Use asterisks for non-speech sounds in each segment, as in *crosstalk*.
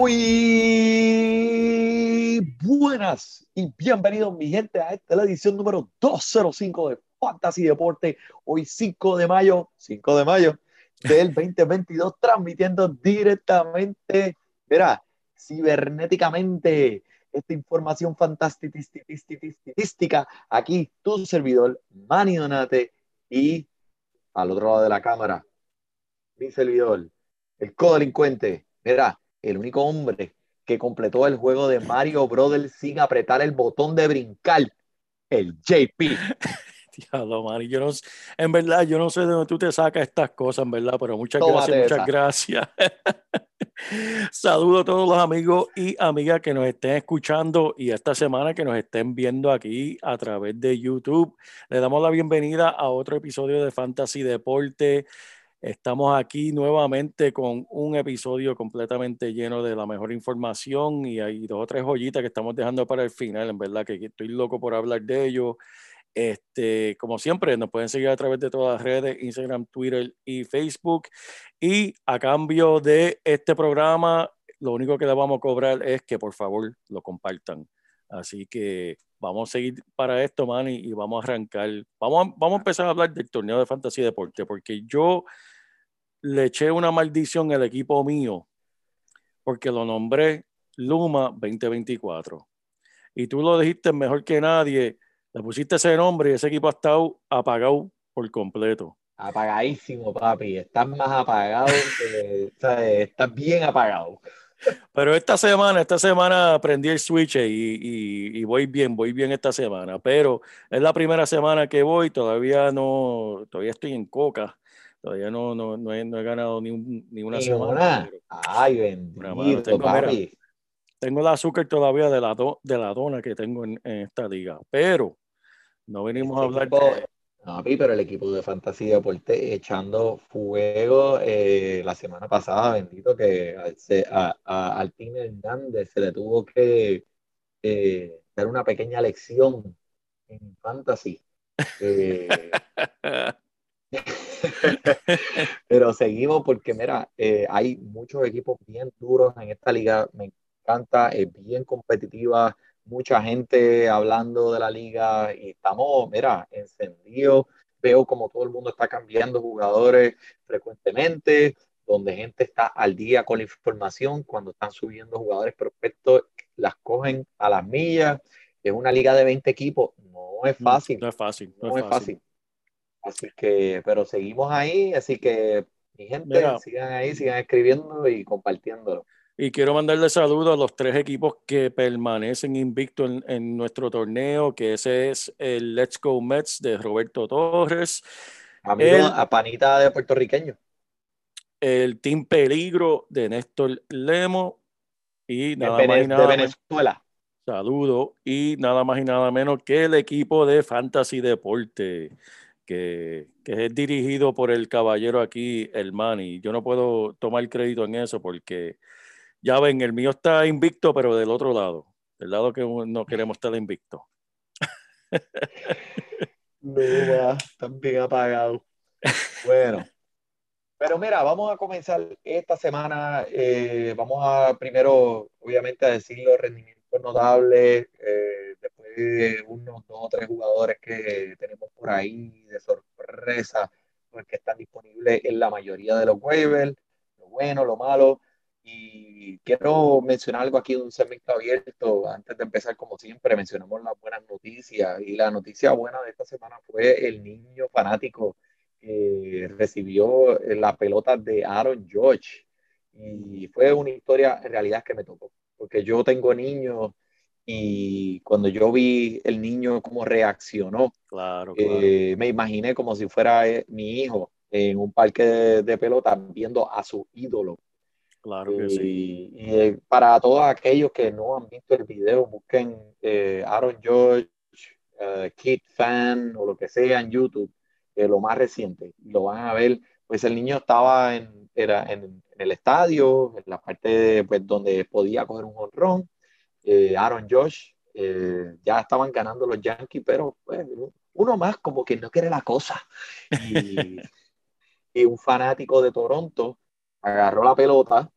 Muy buenas y bienvenidos mi gente a esta la edición número 205 de Fantasy Deporte. Hoy 5 de mayo, 5 de mayo del *laughs* 2022, transmitiendo directamente, verá, cibernéticamente esta información fantástica aquí tu servidor Manny Donate y al otro lado de la cámara mi servidor, el codelincuente, mira, el único hombre que completó el juego de Mario Brothers sin apretar el botón de brincar, el JP. *laughs* Diablo, yo no, en verdad, yo no sé de dónde tú te sacas estas cosas, en verdad, pero muchas Tómate gracias, esa. muchas gracias. *laughs* Saludo a todos los amigos y amigas que nos estén escuchando y esta semana que nos estén viendo aquí a través de YouTube. Le damos la bienvenida a otro episodio de Fantasy Deporte. Estamos aquí nuevamente con un episodio completamente lleno de la mejor información y hay dos o tres joyitas que estamos dejando para el final, en verdad que estoy loco por hablar de ello. Este, como siempre, nos pueden seguir a través de todas las redes, Instagram, Twitter y Facebook. Y a cambio de este programa, lo único que le vamos a cobrar es que por favor lo compartan. Así que vamos a seguir para esto, Manny, y vamos a arrancar. Vamos a, vamos a empezar a hablar del torneo de fantasía deporte, porque yo le eché una maldición al equipo mío, porque lo nombré Luma 2024. Y tú lo dijiste mejor que nadie, le pusiste ese nombre y ese equipo ha estado apagado por completo. Apagadísimo, papi. Estás más apagado que, estás bien apagado. Pero esta semana, esta semana aprendí el switch y, y- y voy bien, voy bien esta semana. Pero es la primera semana que voy, todavía no, todavía estoy en coca. Todavía no, no, no, he, no he ganado ni, un- ni una semana. pero Ay, bendito, tengo, mira. papi. Tengo el azúcar todavía de la, do- de la dona que tengo en, en esta liga. Pero no venimos a Ese hablar equipo- de... No, pero el equipo de Fantasy Deporte echando fuego eh, la semana pasada, bendito, que al, se- a, a- al Team Hernández se le tuvo que eh, dar una pequeña lección en Fantasy. Eh, *laughs* *laughs* Pero seguimos porque, mira, eh, hay muchos equipos bien duros en esta liga. Me encanta, es bien competitiva, mucha gente hablando de la liga y estamos, mira, encendidos. Veo como todo el mundo está cambiando jugadores frecuentemente, donde gente está al día con la información, cuando están subiendo jugadores prospectos, las cogen a las millas. Es una liga de 20 equipos, no es fácil No es fácil, no, no es fácil. Así que, pero seguimos ahí, así que mi gente, Mira. sigan ahí, sigan escribiendo y compartiéndolo. Y quiero mandarle saludos a los tres equipos que permanecen invictos en, en nuestro torneo, que ese es el Let's Go Mets de Roberto Torres, Amigo, El- a panita de puertorriqueño. el Team Peligro de Néstor Lemo y De, nada Vene- más y de nada menos, Venezuela. saludo y nada más y nada menos que el equipo de Fantasy Deporte, que, que es dirigido por el caballero aquí, el Manny. Yo no puedo tomar crédito en eso porque ya ven, el mío está invicto, pero del otro lado, del lado que no queremos estar invicto. *laughs* Están bien apagados. Bueno, pero mira, vamos a comenzar esta semana. eh, vamos a primero, obviamente, a decir los rendimientos notables. eh, de unos dos o tres jugadores que tenemos por ahí de sorpresa, pues, que están disponibles en la mayoría de los waivers, lo bueno, lo malo. Y quiero mencionar algo aquí, un segmento abierto. Antes de empezar, como siempre, mencionamos las buenas noticias. Y la noticia buena de esta semana fue el niño fanático que recibió la pelota de Aaron George. Y fue una historia en realidad que me tocó, porque yo tengo niños y cuando yo vi el niño cómo reaccionó, Claro, eh, me imaginé como si fuera eh, mi hijo en un parque de, de pelota viendo a su ídolo. claro que sí. Y, eh, para todos aquellos que no han visto el video, busquen eh, Aaron George, eh, Kid Fan o lo que sea en YouTube, eh, lo más reciente, lo van a ver. Pues el niño estaba en, era en, en el estadio, en la parte de, pues, donde podía coger un honrón. Eh, Aaron Josh, eh, ya estaban ganando los Yankees, pero pues, uno más como que no quiere la cosa. Y, un fanático de Toronto agarró la pelota,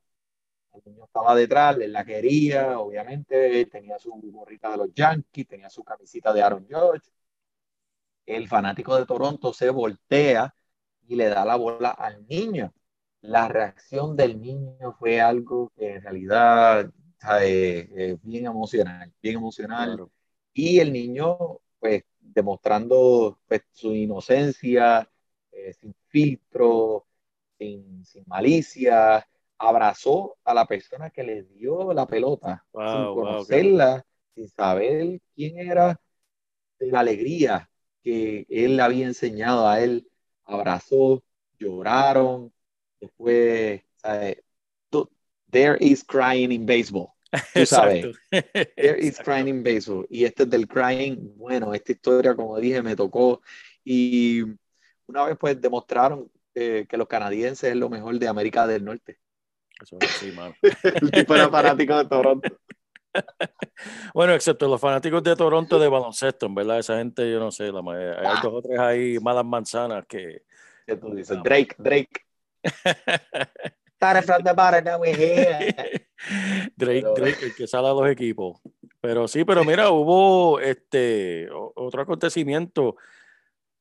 el niño estaba detrás, él la quería, obviamente, tenía su gorrita de los Yankees, tenía su camisita de Aaron George. El fanático de Toronto se voltea y le da la bola al niño. La reacción del niño fue algo que en realidad bien emocional, bien emocional. Claro. Y el niño, pues, demostrando pues, su inocencia, eh, sin filtro, sin, sin malicia, abrazó a la persona que le dio la pelota, Wow, sin wow, qué conocerla, sin saber quién era, la alegría que él le había enseñado a él. Abrazó, lloraron, después, ¿sabes? There is crying in baseball. Tú sabes. There *laughs* is crying in baseball. Y este es del crying. Bueno, esta historia, como dije, me tocó. Y una vez pues demostraron eh, que los canadienses es lo mejor de América del Norte. Eso es así, mano. *laughs* El tipo era fanático de Toronto. *laughs* Bueno, excepto los fanáticos de Toronto de baloncesto, en verdad, esa gente, yo no sé, la hay dos o tres ahí malas manzanas que. ¿Qué tú dices? Drake, Drake. Started from the bottom, now we're here. *laughs* Drake, Pero- Drake, el que sale a los equipos. Pero sí, pero mira, hubo este otro acontecimiento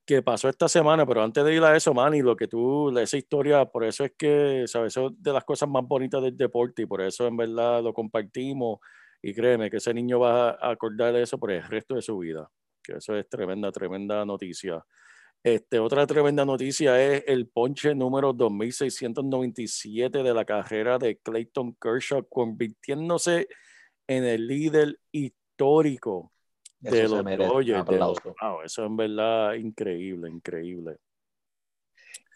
que pasó esta semana, pero antes de ir a eso, Manny, lo que tú, esa historia, por eso es que, ¿sabes? Eso es de las cosas más bonitas del deporte y por eso en verdad lo compartimos y créeme que ese niño va a acordar de eso por el resto de su vida, que eso es tremenda, tremenda noticia. Este, otra tremenda noticia es el ponche número 2697 de la carrera de Clayton Kershaw, convirtiéndose en el líder histórico de Eso los Dodgers. wow, eso en verdad increíble, increíble.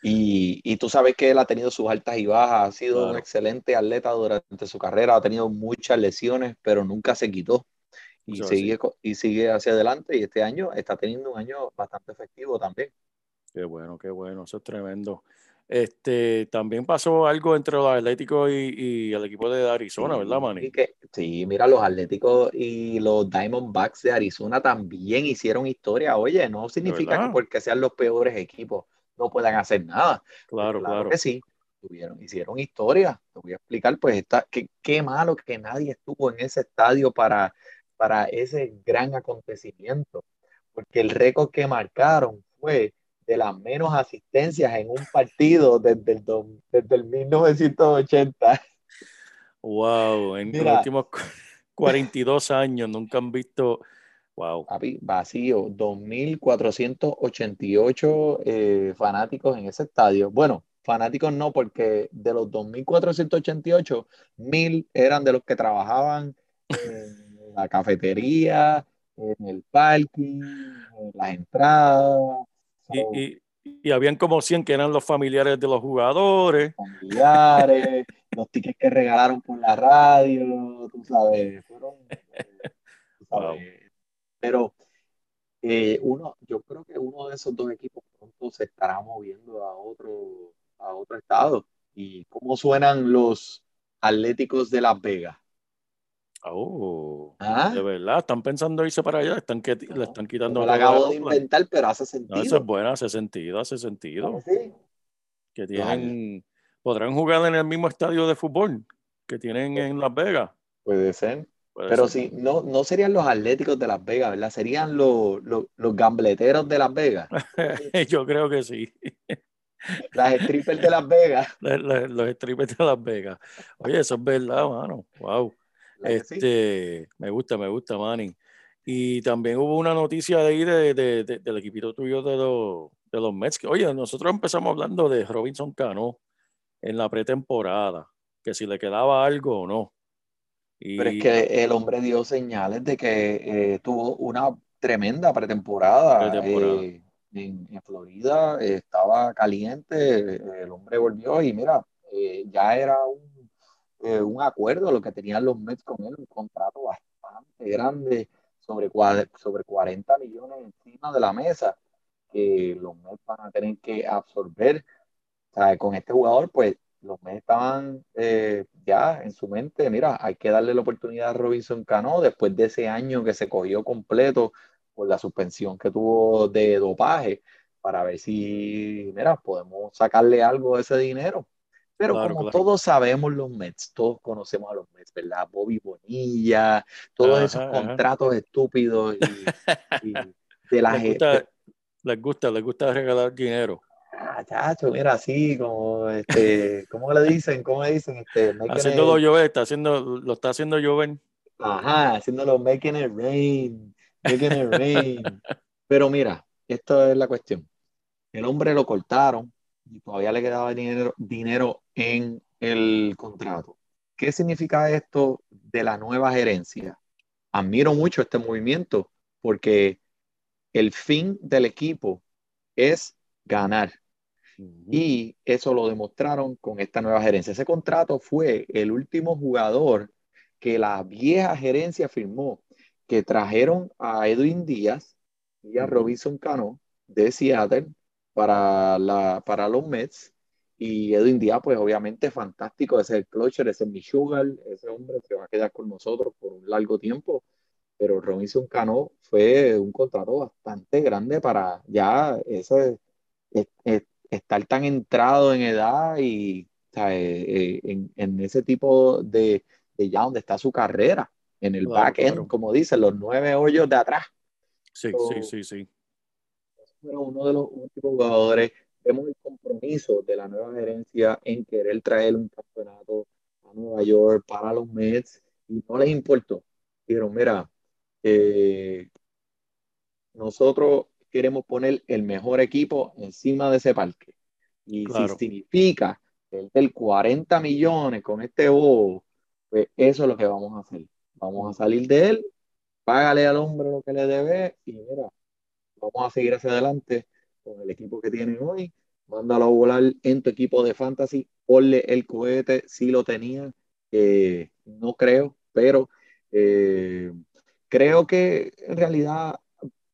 Y, y tú sabes que él ha tenido sus altas y bajas, ha sido un excelente atleta durante su carrera, ha tenido muchas lesiones, pero nunca se quitó. Y Eso es así. sigue, y sigue hacia adelante y este año está teniendo un año bastante efectivo también. Qué bueno, qué bueno, eso es tremendo. Este, también pasó algo entre los Atléticos y, y el equipo de Arizona, ¿verdad, Manny? que- sí, mira, los Atléticos y los Diamondbacks de Arizona también hicieron historia. Oye, no significa que porque sean los peores equipos no puedan hacer nada. Claro, claro. que sí, tuvieron, hicieron historia. Te voy a explicar, pues, está, qué, qué malo que nadie estuvo en ese estadio para, para ese gran acontecimiento, porque el récord que marcaron fue de las menos asistencias en un partido desde el, do- desde el 1980. Wow, en los Mira. últimos cu- *laughs* 42 años nunca han visto. Wow, vacío, 2.488 eh, fanáticos en ese estadio. Bueno, fanáticos no, porque de los 2.488, 1.000 eran de los que trabajaban en la cafetería, en el parking, en las entradas, y, so, y- y habían como 100 que eran los familiares de los jugadores. familiares, los tickets que regalaron por la radio, tú sabes, fueron, eh, tú sabes. Pero eh, uno, yo creo que uno de esos dos equipos pronto se estará moviendo a otro, a otro estado. ¿Y cómo suenan los Atléticos de Las Vegas? Oh, ¿Ah? de verdad, están pensando irse para allá, están que, le están quitando No lo todo acabo de inventar, pero hace No, sentido. eso es bueno, hace sentido, hace sentido. ¿No que sí? Que tienen, podrán jugar en el mismo estadio de fútbol que tienen en Las Vegas. Puede ser. Puede Pero ser. sí, no, no serían los Atléticos de Las Vegas, ¿verdad? Serían los, los, los gambleteros de Las Vegas. *laughs* Yo creo que sí. Las strippers de Las Vegas. *laughs* La- la- los strippers de Las Vegas. Oye, eso es verdad, mano. Wow. ¿Verdad que sí? Este, me gusta, me gusta, Manny. Y también hubo una noticia de ahí de, de- de- del equipito tuyo de los, de los Mets. que, oye, nosotros empezamos hablando de Robinson Cano en la pretemporada, que si le quedaba algo o no. Y, Pero es que el hombre dio señales de que eh, tuvo una tremenda pretemporada. Pretemporada. eh, en, en Florida eh, estaba caliente, el hombre volvió y mira, eh, ya era un, eh, un acuerdo lo que tenían los Mets con él, un contrato bastante grande, sobre, sobre 40 millones encima de la mesa, que los Mets van a tener que absorber. O con este jugador, pues los Mets estaban eh, ya en su mente, mira, hay que darle la oportunidad a Robinson Cano después de ese año que se cogió completo por la suspensión que tuvo de dopaje, para ver si, mira, podemos sacarle algo de ese dinero. Pero Claro, como claro. todos sabemos los Mets, todos conocemos a los Mets, ¿verdad? Bobby Bonilla, todos Ajá, esos ajá. contratos estúpidos y, *laughs* y de la les gente. gusta, les gusta, les gusta regalar dinero. Ah, chacho, mira, así como, este, *laughs* ¿cómo le dicen? ¿Cómo le dicen? Este, Haciéndolo it- llover, está haciendo, lo está haciendo llover. ajá, haciéndolo making it rain, making it rain. *laughs* Pero mira, esto es la cuestión. El hombre lo cortaron y todavía le quedaba dinero, dinero en el contrato. ¿Qué significa esto de la nueva gerencia? Admiro mucho este movimiento porque el fin del equipo es ganar. Y eso lo demostraron con esta nueva gerencia. Ese contrato fue el último jugador que la vieja gerencia firmó, que trajeron a Edwin Díaz y a. Robinson Cano de Seattle para, la, para los Mets. Y Edwin Díaz, pues obviamente fantástico, ese es el clutcher, ese es mi sugar, ese hombre se va a quedar con nosotros por un largo tiempo. Pero Robinson Cano fue un contrato bastante grande para ya ese, es- es- estar tan entrado en edad y eh, eh, en, en ese tipo de, de ya donde está su carrera, en el Claro, back end, claro. como dicen, los nueve hoyos de atrás. Sí, So- sí, sí, sí. Pero uno de los últimos jugadores, vemos el compromiso de la nueva gerencia en querer traer un campeonato a Nueva York para los Mets y no les importó. Dijeron, mira, eh, nosotros queremos poner el mejor equipo encima de ese parque. Y Claro. si significa el del 40 millones con este bobo, pues eso es lo que vamos a hacer. Vamos a salir de él, págale al hombre lo que le debe y mira, vamos a seguir hacia adelante con el equipo que tienen hoy. Mándalo a volar en tu equipo de fantasy, ponle el cohete si lo tenía. Eh, no creo, pero eh, creo que en realidad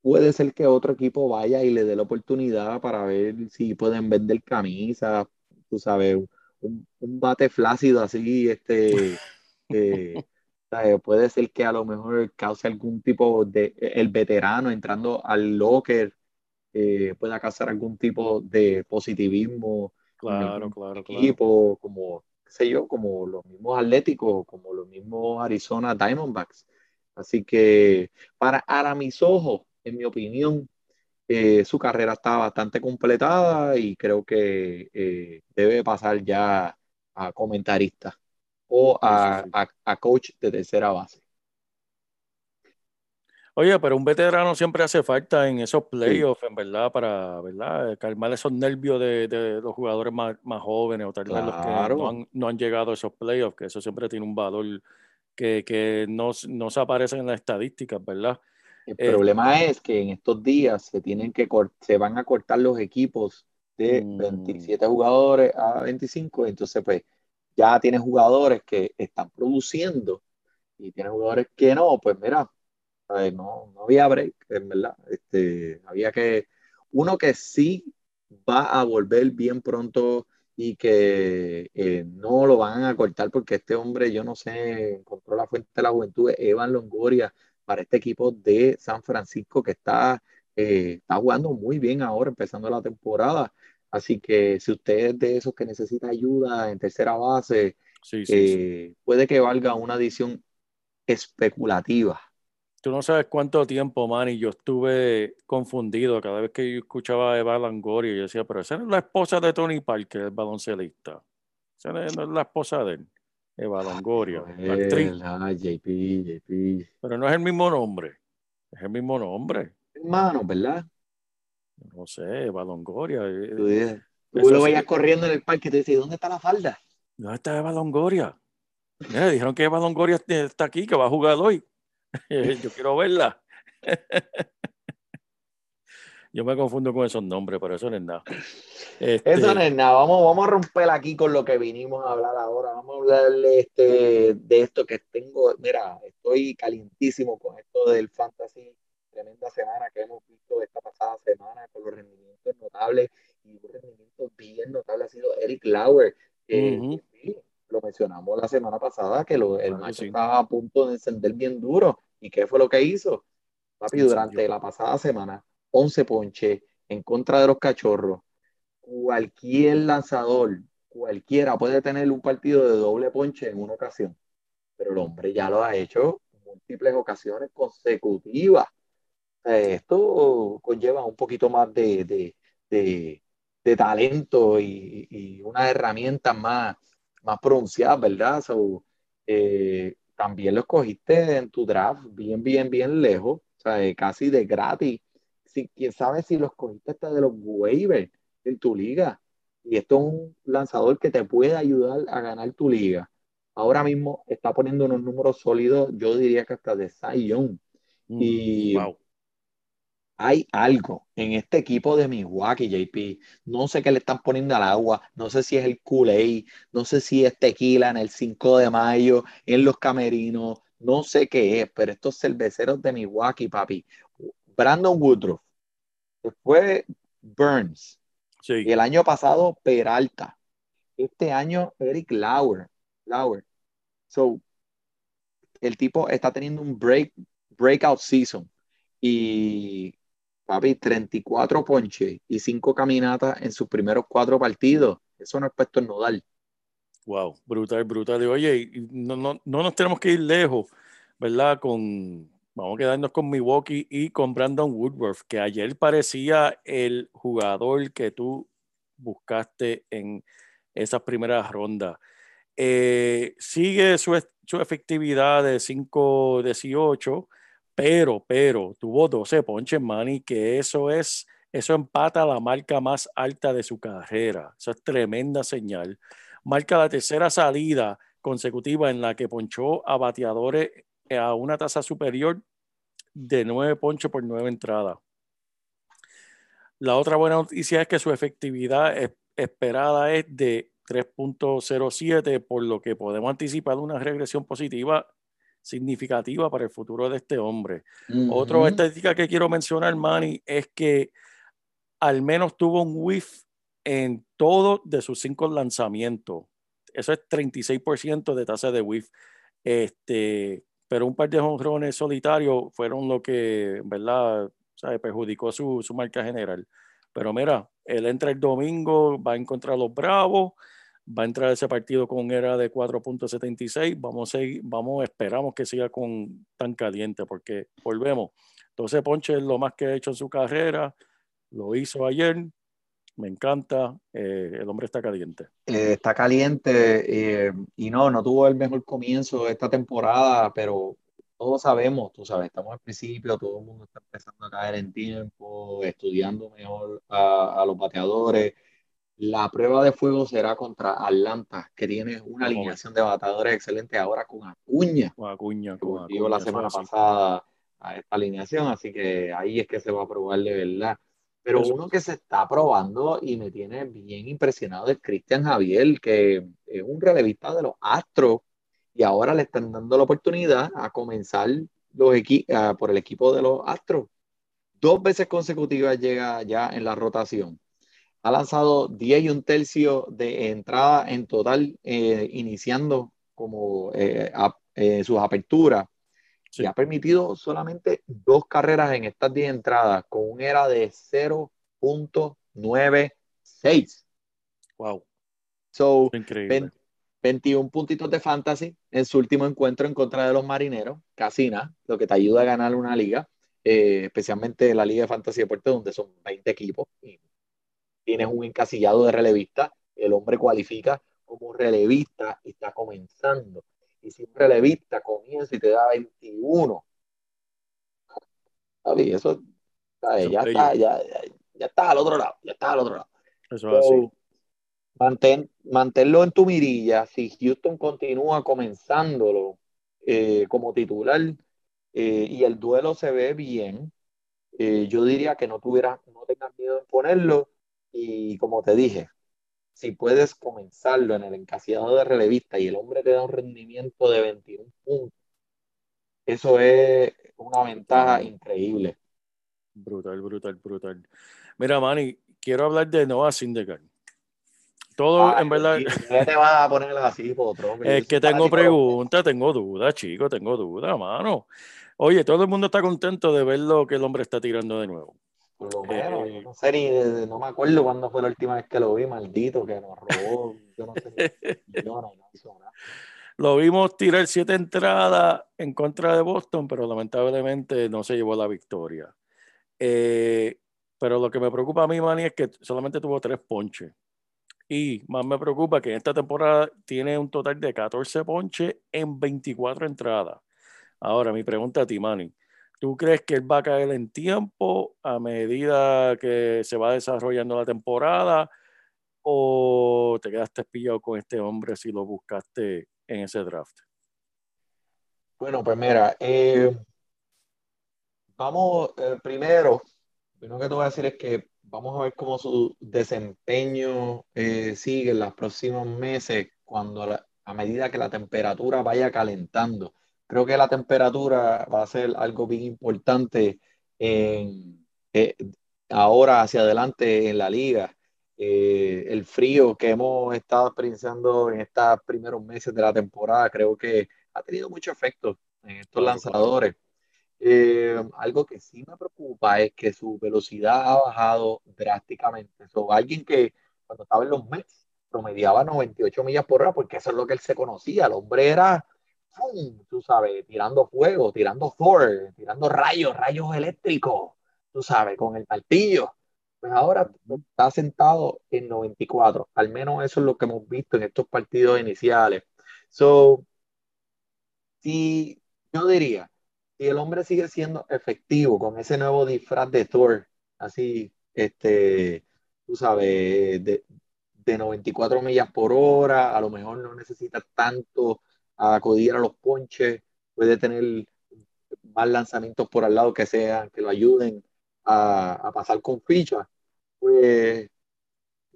puede ser que otro equipo vaya y le dé la oportunidad para ver si pueden vender camisas, tú sabes, un, un bate flácido así, este, *laughs* eh, ¿sabes? puede ser que a lo mejor cause algún tipo de, el veterano entrando al locker, eh, pueda causar algún tipo de positivismo Claro, claro, claro. equipo, como, qué sé yo, como los mismos Atléticos, como los mismos Arizona Diamondbacks. Así que para, para mis ojos, en mi opinión, eh, su carrera está bastante completada y creo que eh, debe pasar ya a comentarista o a, a- a coach de tercera base. Oye, pero un veterano siempre hace falta en esos playoffs, en verdad, para, ¿verdad? calmar esos nervios de, de los jugadores más, más jóvenes o tal vez los que no han, no han llegado a esos playoffs, que eso siempre tiene un valor que, que no, no se aparece en las estadísticas, ¿verdad? El Eh, problema es que en estos días se tienen que se van a cortar los equipos de Mm. 27 jugadores a 25, entonces pues ya tienes jugadores que están produciendo y tienes jugadores que no, pues mira, ¿sabes? no, no había break, en verdad. Este, había que, uno que sí va a volver bien pronto y que eh, no lo van a cortar porque este hombre, yo no sé, encontró la fuente de la juventud, Evan Longoria, para este equipo de San Francisco que está, eh, está jugando muy bien ahora, empezando la temporada. Así que si usted es de esos que necesita ayuda en tercera base, Sí, sí, sí. eh, puede que valga una adición especulativa tú no sabes cuánto tiempo, man, y yo estuve confundido cada vez que yo escuchaba a Eva Longoria. Yo decía, pero esa no es la esposa de Tony Parker, el baloncelista. Esa no es la esposa de él, Eva Longoria, la actriz. Ah, JP, JP. Pero no es el mismo nombre. Es el mismo nombre. Hermano, ¿verdad? No sé, Eva Longoria. eh, Tú, dices- tú Eso lo sí. veías corriendo en el parque y te decías, ¿dónde está la falda? ¿Dónde está Eva Longoria? Dijeron que Eva Longoria está aquí, que va a jugar hoy. *laughs* Yo quiero verla. *laughs* Yo me confundo con esos nombres, pero eso no es nada. Este, Eso no es nada, vamos, vamos a romper aquí con lo que vinimos a hablar ahora. Vamos a hablarle este, de esto que tengo. Mira, estoy calientísimo con esto del fantasy. Tremenda semana que hemos visto esta pasada semana con los rendimientos notables y un rendimiento bien notable ha sido Eric Lauer. sí, lo mencionamos la semana pasada que lo- el Claro macho sí. estaba a punto de encender bien duro. ¿Y qué fue lo que hizo? Papi, durante la pasada semana, 11 ponches en contra de los cachorros cualquier lanzador, cualquiera puede tener un partido de doble ponche en una ocasión, pero el hombre ya lo ha hecho en múltiples ocasiones consecutivas. Esto conlleva un poquito más de, de- de- de talento y, y unas herramientas más, más pronunciadas, ¿verdad? So, eh, también lo escogiste en tu draft bien, bien, bien lejos, o sea, eh, casi de gratis. Si, quién sabe si los cogiste hasta de los waivers en tu liga. Y esto es un lanzador que te puede ayudar a ganar tu liga. Ahora mismo está poniendo unos números sólidos, yo diría que hasta de Cy Young. mm, Y wow. Hay algo en este equipo de Milwaukee, JP. No sé qué le están poniendo al agua. No sé si es el Kool-Aid, no sé si es tequila en el 5 de mayo, en los camerinos. No sé qué es, pero estos cerveceros de Milwaukee, papi. Brandon Woodruff, después Burns, Sí, el año pasado, Peralta. Este año, Eric Lauer. Lauer. So, el tipo está teniendo un break, breakout season. Y, papi, 34 ponches y 5 caminatas en sus primeros cuatro partidos. Eso no es en nodal. wow, brutal, brutal. Oye, no, no, no nos tenemos que ir lejos, ¿verdad? Con, vamos a quedarnos con Milwaukee y con Brandon Woodruff, que ayer parecía el jugador que tú buscaste en esas primeras rondas. Eh, sigue su, su efectividad de 5-18, pero, pero tuvo 12 ponches, Manny, que eso es, eso empata la marca más alta de su carrera. Eso es tremenda señal. Marca la tercera salida consecutiva en la que ponchó a bateadores a una tasa superior de 9 ponches por 9 entradas. La otra buena noticia es que su efectividad es- esperada es de 3.07, por lo que podemos anticipar una regresión positiva significativa para el futuro de este hombre. Otra estadística que quiero mencionar, Manny, es que al menos tuvo un whiff en todos de sus cinco lanzamientos. Eso es 36% de tasa de whiff. Este, pero un par de jonrones solitarios fueron lo que, ¿verdad? ¿sabe? perjudicó su, su marca general. Pero mira, él entra el domingo, va a encontrar a los Bravos, va a entrar ese partido con era de 4.76. Vamos a seguir, vamos, esperamos que siga con tan caliente, porque volvemos. 12 ponches es lo más que ha hecho en su carrera, lo hizo ayer, me encanta, eh, el hombre está caliente. Eh, está caliente eh, y no, no tuvo el mejor comienzo de esta temporada, pero todos sabemos, tú sabes, estamos al principio, todo el mundo está empezando a caer en tiempo, estudiando mejor a los bateadores. La prueba de fuego será contra Atlanta, que tiene una alineación de bateadores excelente ahora con Acuña, Con Acuña, con volvió la Acuña, semana pasada a esta alineación, así que ahí es que se va a probar de verdad. Pero Eso. uno que se está probando y me tiene bien impresionado es Cristian Javier, que es un relevista de los Astros y ahora le están dando la oportunidad a comenzar los ah, por el equipo de los Astros. Dos veces consecutivas llega ya en la rotación. Ha lanzado 10 y un tercio de entrada en total, eh, iniciando como eh, a- eh, sus aperturas Sí. y ha permitido solamente dos carreras en estas 10 entradas con un era de 0.96. Wow, So, increíble. ven- 21 puntitos de fantasy en su último encuentro en contra de los marineros, casi nada, lo que te ayuda a ganar una liga, eh, especialmente la liga de fantasy deporte donde son 20 equipos y tienes un encasillado de relevista, el hombre cualifica como relevista y está comenzando. Y si un relevista comienza y te da 21, eso, ya, está, ya, ya, está al otro lado, ya está al otro lado. Eso es así. Mantén, manténlo en tu mirilla. Si Houston continúa comenzándolo eh, como titular eh, y el duelo se ve bien, eh, yo diría que no tuviera, no tengas miedo en ponerlo. Y como te dije, si puedes comenzarlo en el encasillado de relevista y el hombre te da un rendimiento de 21 puntos, eso es una ventaja increíble. Brutal, brutal, brutal. Mira, Manny, quiero hablar de Noah Syndergaard. Todo, en verdad. ¿Qué te vas a poner así, potro? Es que tengo preguntas, tengo dudas, chico, tengo dudas, mano. Oye, todo el mundo está contento de ver lo que el hombre está tirando de nuevo. Por lo menos, eh, no sé ni, no me acuerdo cuándo fue la última vez que lo vi, maldito, que nos robó. Yo no sé, *laughs* no, no hizo nada. Lo vimos tirar siete entradas en contra de Boston, pero lamentablemente no se llevó la victoria. Eh, pero lo que me preocupa a mí, Manny, es que solamente tuvo tres ponches. Y más me preocupa que en esta temporada tiene un total de 14 ponches en 24 entradas. Ahora, mi pregunta a ti, Manny. ¿Tú crees que él va a caer en tiempo a medida que se va desarrollando la temporada? ¿O te quedaste pillado con este hombre si lo buscaste en ese draft? Bueno, pues mira, eh, vamos, eh, primero, lo que te voy a decir es que vamos a ver cómo su desempeño eh, sigue en los próximos meses cuando a medida que la temperatura vaya calentando. Creo que la temperatura va a ser algo bien importante en, ahora hacia adelante en la liga. Eh, el frío que hemos estado experienciando en estos primeros meses de la temporada creo que ha tenido mucho efecto en estos lanzadores. Eh, algo que sí me preocupa es que su velocidad ha bajado drásticamente. So, alguien que cuando estaba en los Mets promediaba 98 millas por hora, porque eso es lo que él se conocía. El hombre era, tú sabes, tirando fuego, tirando Thor, tirando rayos, rayos eléctricos, tú sabes, con el martillo pues ahora está sentado en 94. Al menos eso es lo que hemos visto en estos partidos iniciales. So, si yo diría, si el hombre sigue siendo efectivo con ese nuevo disfraz de Thor, así, este, tú sabes, de, de 94 millas por hora, a lo mejor no necesita tanto acudir a los ponches, puede tener más lanzamientos por al lado que sean, que lo ayuden a, pasar con ficha, pues,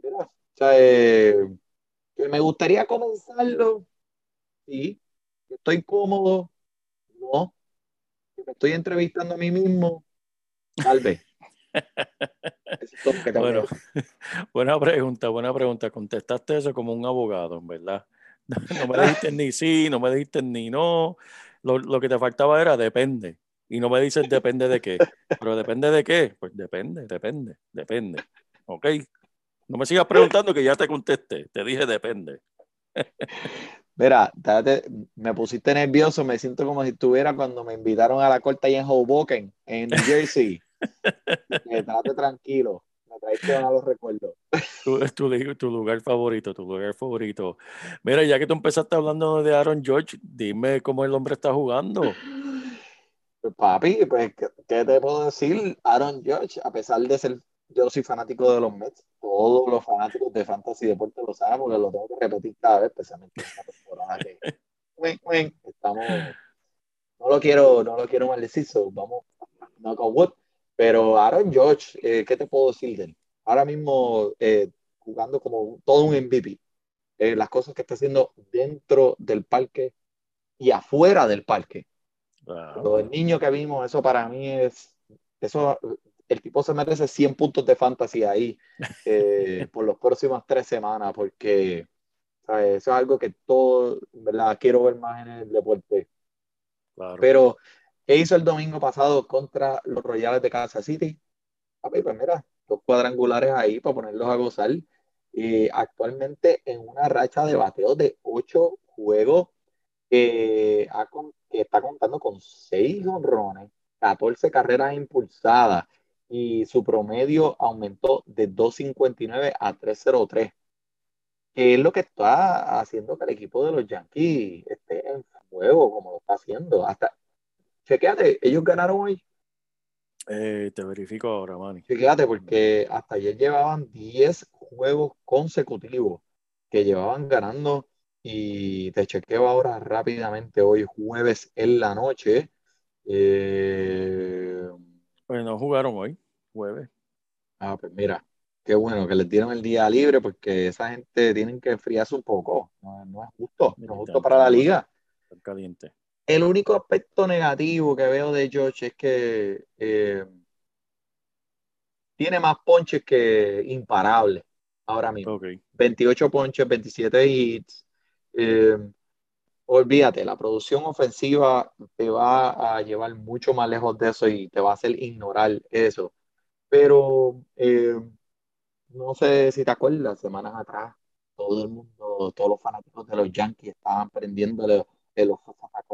o sea, eh, que me gustaría comenzarlo, sí, estoy cómodo, no, que me estoy entrevistando a mí mismo, tal vez. *laughs* bueno, *laughs* buena pregunta, buena pregunta. Contestaste eso como un abogado, en verdad. *laughs* No me dijiste ni sí, no me dijiste ni no. Lo, lo que te faltaba era depende y no me dices depende de qué. Pero depende de qué. Pues depende, depende, depende. ¿Ok? No me sigas preguntando que ya te contesté. Te dije depende. Mira, me pusiste nervioso, me siento como si estuviera cuando me invitaron a la corte ahí en Hoboken, en New Jersey. *laughs* Estate tranquilo, me traiste los recuerdos. Tu, tu, tu, lugar favorito, tu lugar favorito. Mira, ya que tú empezaste hablando de Aaron George, dime cómo el hombre está jugando. Pues, papi, pues, ¿qué, te puedo decir? Aaron Judge, a pesar de ser, yo soy fanático de los Mets, todos los fanáticos de Fantasy Deporte lo saben, porque lo tengo que repetir cada vez, especialmente en esta temporada que *laughs* estamos, no lo quiero, no lo quiero maldecir, vamos, no con wood, pero Aaron Judge, eh, ¿qué te puedo decir de él? Ahora mismo eh, jugando como todo un MVP, eh, las cosas que está haciendo dentro del parque y afuera del parque el niño que vimos, eso para mí es, eso, el tipo se merece 100 puntos de fantasía ahí eh, *laughs* por las próximas tres semanas, porque eso es algo que todo, ¿verdad? Quiero ver más en el deporte. Pero, ¿qué hizo el domingo pasado contra los Royales de Kansas City? pues mira, dos cuadrangulares ahí para ponerlos a gozar. actualmente en una racha de bateo de ocho juegos que, está contando con seis honrones, 14 carreras impulsadas y su promedio aumentó de 2.59 a 3.03, que es lo que está haciendo que el equipo de los Yankees esté en juego como lo está haciendo. Hasta, chequéate, ellos ganaron hoy. Eh, te verifico ahora, Manny. Fíjate, porque hasta ayer llevaban 10 juegos consecutivos que llevaban ganando y te chequeo ahora rápidamente hoy jueves en la noche. Eh, Pues no jugaron hoy, jueves. ah, pues mira, qué bueno que les dieron el día libre porque esa gente tienen que enfriarse un poco. No, no es justo, no es justo para la liga. Caliente. El único aspecto negativo que veo de George es que eh, tiene más ponches que imparables ahora mismo. Ok. 28 ponches, 27 hits. Eh, olvídate, la producción ofensiva te va a llevar mucho más lejos de eso y te va a hacer ignorar eso. Pero eh, no sé si te acuerdas, semanas atrás, todo el mundo, todos los fanáticos de los Yankees estaban prendiéndole de los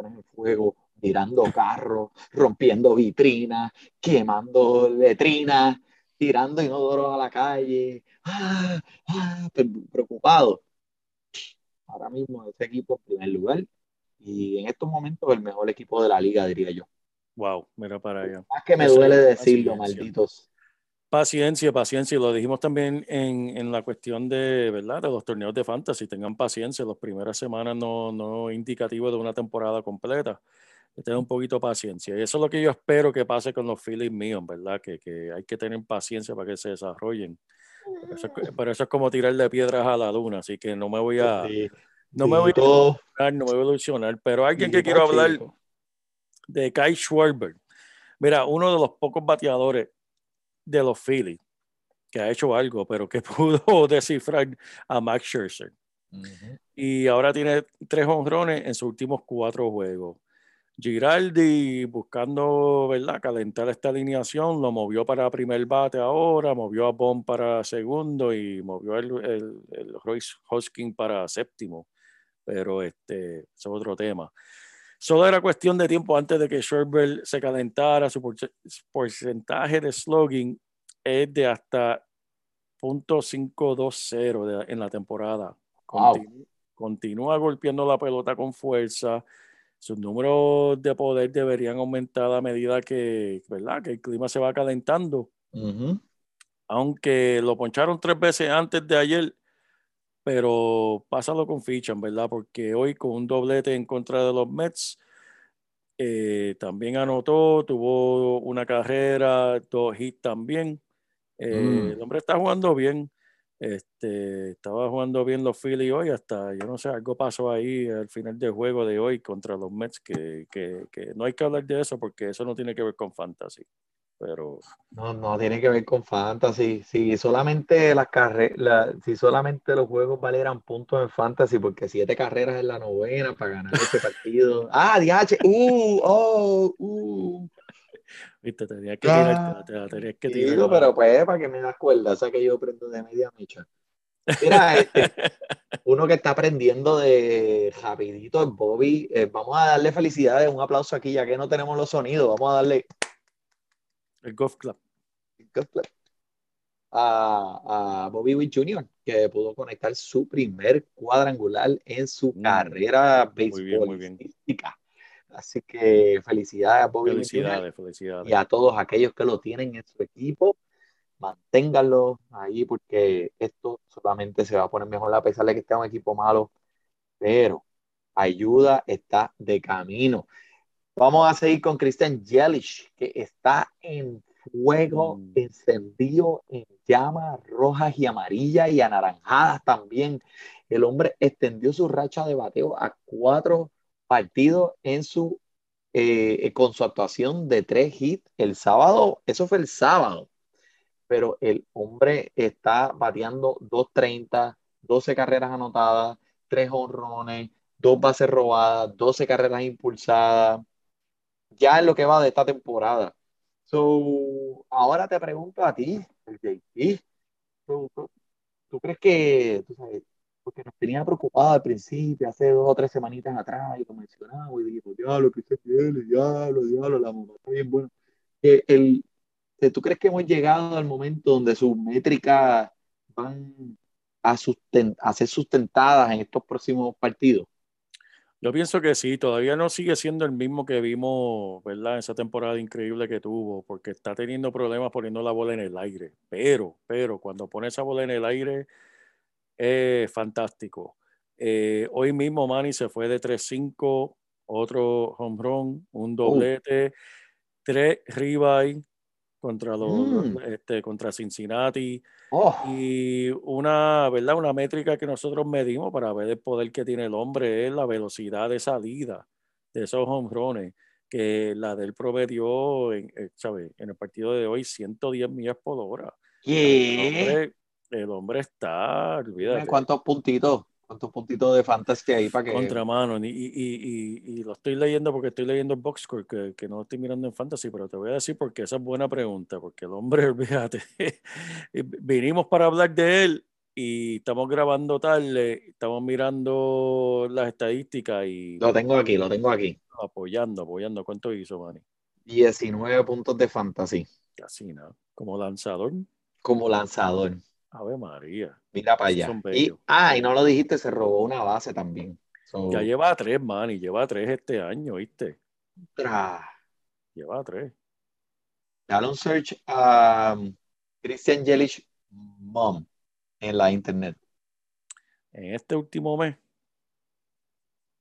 zapacones en fuego, tirando carros, rompiendo vitrinas, quemando letrinas, tirando inodoros a la calle, ah, ah, preocupado. Ahora mismo ese equipo en primer lugar y en estos momentos el mejor equipo de la liga, diría yo. Wow, mira para allá. Más que me Eso duele decirlo, malditos. Paciencia, paciencia, y lo dijimos también en, en la cuestión de, ¿verdad? de los torneos de fantasy. Tengan paciencia, las primeras semanas no, no indicativo de una temporada completa. Tengan un poquito de paciencia. Y eso es lo que yo espero que pase con los Phillies míos, ¿verdad? Que, que hay que tener paciencia para que se desarrollen. Pero eso, es, pero eso es como tirarle piedras a la luna, así que no me voy a, Sí, no me voy a no me voy a ilusionar. Pero alguien que quiero hablar de Kai Schwarber. Mira, uno de los pocos bateadores de los Phillies que ha hecho algo, pero que *laughs* pudo descifrar a Max Scherzer. Y ahora tiene tres honrones en sus últimos cuatro juegos. Giraldi buscando, ¿verdad?, calentar esta alineación, lo movió para primer bate ahora, movió a Bond para segundo y movió el, el, el Royce Hoskin para séptimo. Pero este es otro tema. Solo era cuestión de tiempo antes de que Scherzer se calentara. Su porce- porcentaje de slugging es de hasta .520 de- en la temporada. Wow. Continúa golpeando la pelota con fuerza. Sus números de poder deberían aumentar a medida que, ¿verdad? que el clima se va calentando. Aunque lo poncharon tres veces antes de ayer, pero pásalo con ficha, verdad, porque hoy con un doblete en contra de los Mets, eh, también anotó, tuvo una carrera, dos hits también. Eh, Mm. El hombre está jugando bien. Este, estaba jugando bien los Phillies hoy, hasta yo no sé, algo pasó ahí al final del juego de hoy contra los Mets, que, que- que no hay que hablar de eso porque eso no tiene que ver con fantasy. Pero No, no tiene que ver con fantasy. Si solamente las carreras, si solamente los juegos valieran puntos en fantasy, porque siete carreras en la novena para ganar ese partido. Ah, DH, uh, oh, uh. viste, tenías que Ah, tirar, tenías que tirar. Digo, pero pues para que me das cuerda, o sea que yo prendo de media micha. Mira, este, *laughs* uno que está aprendiendo de rapidito es Bobby. Eh, vamos a darle felicidades, un aplauso aquí, ya que no tenemos los sonidos. Vamos a darle El golf club. a, a Bobby Witt Jr., que pudo conectar su primer cuadrangular en su Mm, carrera beisbolística. Así que felicidades a Bobby Witt Jr. Felicidades, felicidades. y a todos aquellos que lo tienen en su equipo, manténganlo ahí porque esto solamente se va a poner mejor a pesar de que esté un equipo malo, pero ayuda está de camino. Vamos a seguir con Christian Yelich, que está en fuego, Mm. encendido en llamas rojas y amarillas y anaranjadas también. El hombre extendió su racha de bateo a cuatro partidos en su eh, con su actuación de tres hits el sábado, eso fue el sábado, pero el hombre está bateando 2.30, 12 carreras anotadas, 3 honrones, 2 bases robadas, 12 carreras impulsadas, ya es lo que va de esta temporada. So, ahora te pregunto a ti, JP, ¿tú, tú, ¿tú crees que, tú sabes, porque nos tenía preocupado al principio, hace dos o tres semanitas atrás, y lo mencionamos, y dijimos, diablo, Cristian Yelich, diablo, diablo, la mamá está bien buena. Que el, que ¿Tú crees que hemos llegado al momento donde sus métricas van a, susten- a ser sustentadas en estos próximos partidos? Yo pienso que sí, todavía no sigue siendo el mismo que vimos, ¿verdad? Esa temporada increíble que tuvo, porque está teniendo problemas poniendo la bola en el aire. Pero, pero cuando pone esa bola en el aire, es fantástico. Eh, hoy mismo Manny se fue de 3-5, otro home run, un doblete, tres ribeye contra los, Mm. este, contra Cincinnati Oh, y una, ¿verdad? Una métrica que nosotros medimos para ver el poder que tiene el hombre es la velocidad de salida de esos home runs, que la del promedió en, eh, ¿sabe? en el partido de hoy 110 millas por hora. El hombre, el hombre está, olvídate, ¿Cuántos puntitos? ¿Cuántos puntitos de fantasy ahí para que... contramano. Y, y, y, y lo estoy leyendo porque estoy leyendo el box score, que, que no estoy mirando en fantasy, pero te voy a decir porque esa es buena pregunta, porque el hombre, *laughs* olvídate, vinimos para hablar de él y estamos grabando tarde, estamos mirando las estadísticas y Lo tengo aquí, lo tengo aquí. apoyando, apoyando. ¿Cuánto hizo, Manny? 19 puntos de fantasy Casi nada. Como lanzador, como lanzador. Ave María. Mira para allá. Y, ah, y no lo dijiste, se robó una base también. So, Ya lleva tres, Manny, lleva tres este año, ¿viste? tra- Lleva tres. Dale un search a um, Christian Yelich Mom en la internet. En este último mes.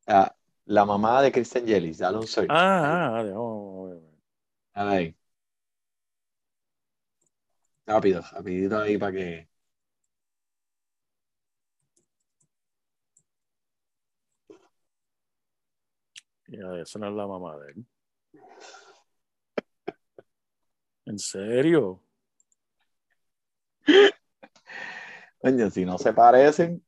Ah, la mamá de Christian Yelich, dale un search. Ah, ah, ver. Dale ahí. Rápido, rapidito ahí para que. Ya, esa no es la mamá de él. ¿En serio? Coño, si no se parecen.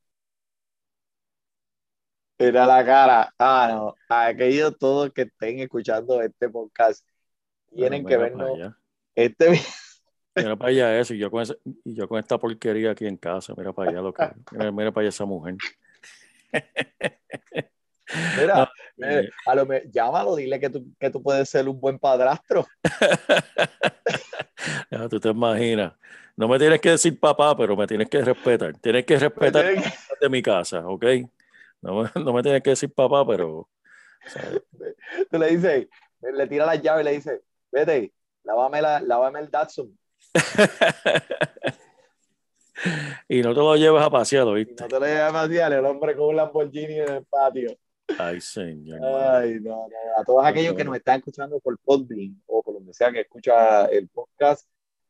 Mira la cara. Ah, no. Aquellos todos que estén escuchando este podcast tienen que vernos. allá. Este Mira para allá eso, y yo con, ese- y yo con esta porquería aquí en casa. Mira para allá lo que. Mira, mira para allá esa mujer. *laughs* Mira, No, eh, a lo me- llámalo, dile que tú, que tú puedes ser un buen padrastro. *laughs* Ya, tú te imaginas. No me tienes que decir papá, pero me tienes que respetar. Tienes que respetar de mi casa, ¿ok? No me, no me tienes que decir papá, pero. ¿sabes? *laughs* Tú le dices, le tira las llaves y le dices, vete, lávame, la, lávame el Datsun. *laughs* y no te lo llevas a pasear, ¿viste? no te lo lleves demasiado, el hombre con un Lamborghini en el patio. Ay, señor. Ay, no, no, A todos aquellos que nos están escuchando por Podbean o por donde sea que escucha el podcast,